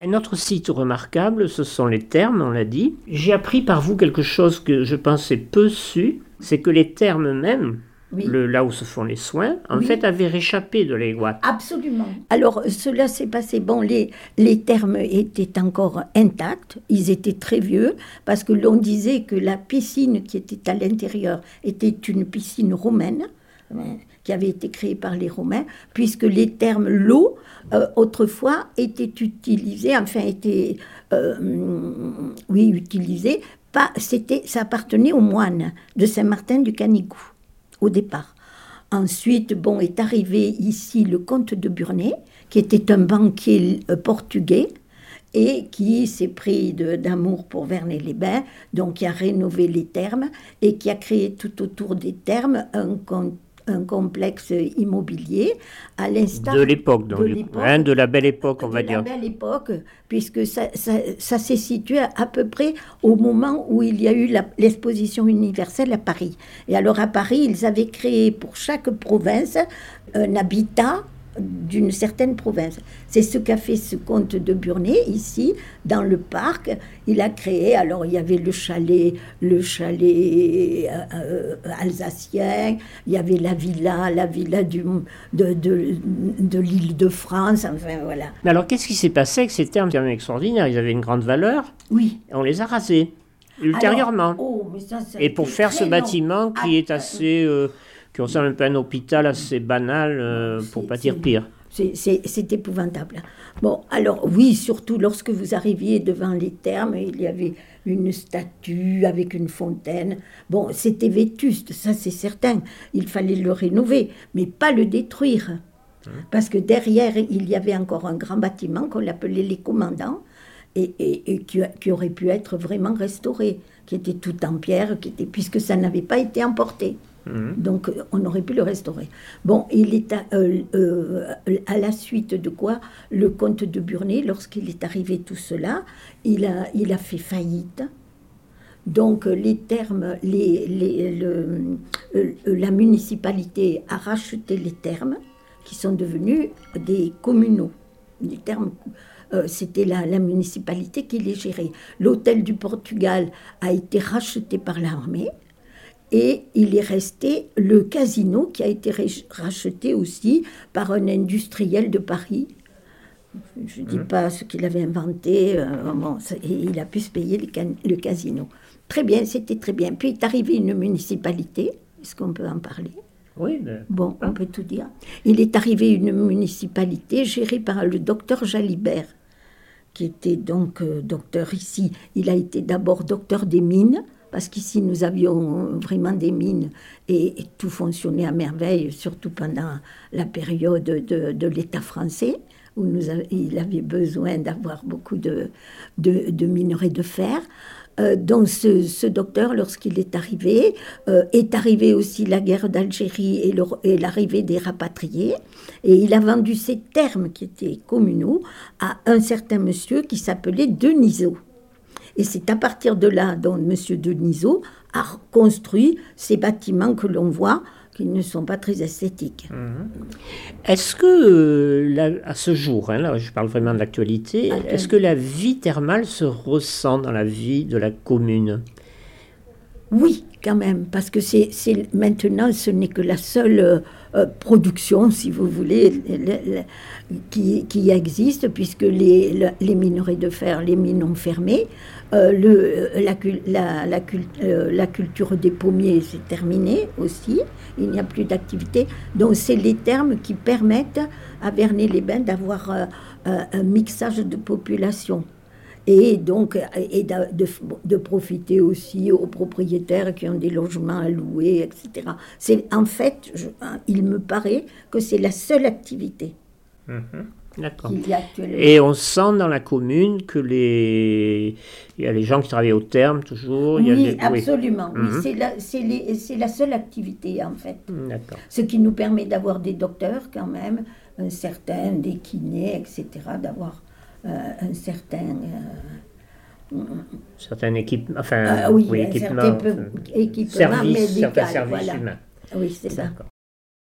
Un autre site remarquable, ce sont les thermes, on l'a dit. J'ai appris par vous quelque chose que je pensais peu su, c'est que les thermes même, Oui. le, là où se font les soins, en Oui. fait avaient réchappé de l'Aiguat. Absolument. Alors, cela s'est passé. Bon, les, les termes étaient encore intacts, ils étaient très vieux, parce que l'on disait que la piscine qui était à l'intérieur était une piscine romaine, qui avait été créée par les Romains, puisque les termes l'eau, euh, autrefois, étaient utilisés, enfin, étaient, euh, oui, utilisés, pas, c'était, ça appartenait aux moines de Saint-Martin du Canigou, au départ. Ensuite, bon, est arrivé ici le comte de Burnay, qui était un banquier euh, portugais et qui s'est pris d'amour pour Vernet-les-Bains, donc qui a rénové les thermes et qui a créé tout autour des thermes un, un complexe immobilier à l'instar De l'époque, donc, de l'époque. hein, de la belle époque, on de va la dire. belle époque, puisque ça, ça, ça s'est situé à, à peu près au moment où il y a eu la- l'exposition universelle à Paris. Et alors à Paris, ils avaient créé pour chaque province un habitat d'une certaine province. C'est ce qu'a fait ce comte de Burnay ici, dans le parc. Il a créé, alors il y avait le chalet, le chalet euh, euh, alsacien, il y avait la villa, la villa du, de, de, de l'île de France, enfin voilà. Mais alors, qu'est-ce qui s'est passé avec ces termes quand même extraordinaires? Ils avaient une grande valeur, Oui. on les a rasés, ultérieurement. Alors, oh, mais ça, ça et pour faire ce long. bâtiment qui Ah, est assez... euh, qui ressemble un peu à un hôpital assez banal, euh, pour pas dire pire. C'est- épouvantable. Bon, alors oui, surtout lorsque vous arriviez devant les thermes, il y avait une statue avec une fontaine. Bon, c'était vétuste, ça c'est certain. Il fallait le rénover, mais pas le détruire. Parce que derrière, il y avait encore un grand bâtiment qu'on appelait les commandants et, et- et qui, qui aurait pu être vraiment restauré, qui était tout en pierre, qui était, puisque ça n'avait pas été emporté. Donc euh, on aurait pu le restaurer. Bon, il est à, euh, euh, à la suite de quoi le comte de Burnay, lorsqu'il est arrivé tout cela, il a, il a fait faillite. Donc les termes, euh, la municipalité a racheté les termes qui sont devenus des communaux. Les termes, c'était la municipalité qui les gérait. L'hôtel du Portugal a été racheté par l'armée. Et il est resté le casino qui a été racheté aussi par un industriel de Paris. Je ne dis pas ce qu'il avait inventé, euh, bon, ça- et il a pu se payer le, casino. Très bien, c'était très bien. Puis est arrivé une municipalité, est-ce qu'on peut en parler? Oui, ben, Bon, on peut tout dire. Il est arrivé une municipalité gérée par le docteur Jalibert, qui était donc euh, docteur ici. Il a été d'abord docteur des mines, parce qu'ici nous avions vraiment des mines et, tout fonctionnait à merveille, surtout pendant la période de, l'État français, où il avait besoin d'avoir beaucoup de, de, de minerais de fer. Euh, donc ce, docteur, lorsqu'il est arrivé, euh, est arrivé aussi la guerre d'Algérie et l'arrivée des rapatriés. Et il a vendu ces termes qui étaient communaux à un certain monsieur qui s'appelait Denisot. Et c'est à partir de là dont M. Denisot a construit ces bâtiments que l'on voit, qui ne sont pas très esthétiques. Est-ce que, euh, là, à ce jour, hein, là je parle vraiment de l'actualité, Actualité. est-ce que la vie thermale se ressent dans la vie de la commune? Oui, quand même, parce que c'est maintenant, ce n'est que la seule euh, euh, production, si vous voulez, le- le- le- qui, qui existe, puisque les, le- les minerais de fer, les mines ont fermé. Euh, le, la, la, la cul- euh, la culture des pommiers, c'est terminé aussi. Il n'y a plus d'activité. Donc, c'est les termes qui permettent à Vernet-les-Bains d'avoir euh, euh, un mixage de population et donc et de, de- de profiter aussi aux propriétaires qui ont des logements à louer, etc. C'est en fait, je- il me paraît que c'est la seule activité D'accord. qu'il y a actuellement. Et on sent dans la commune que les... Il y a les gens qui travaillent au terme toujours. il y a oui, des- absolument. Oui, Mhm. c'est la, c'est les- c'est la seule activité en fait. D'accord. Ce qui nous permet d'avoir des docteurs quand même, un certain, des kinés, etc. D'avoir euh, un certain euh, Certaines équipes, enfin, Ah oui, équipements, euh, équipement services, médical, certains services voilà. humains. oui, c'est ça.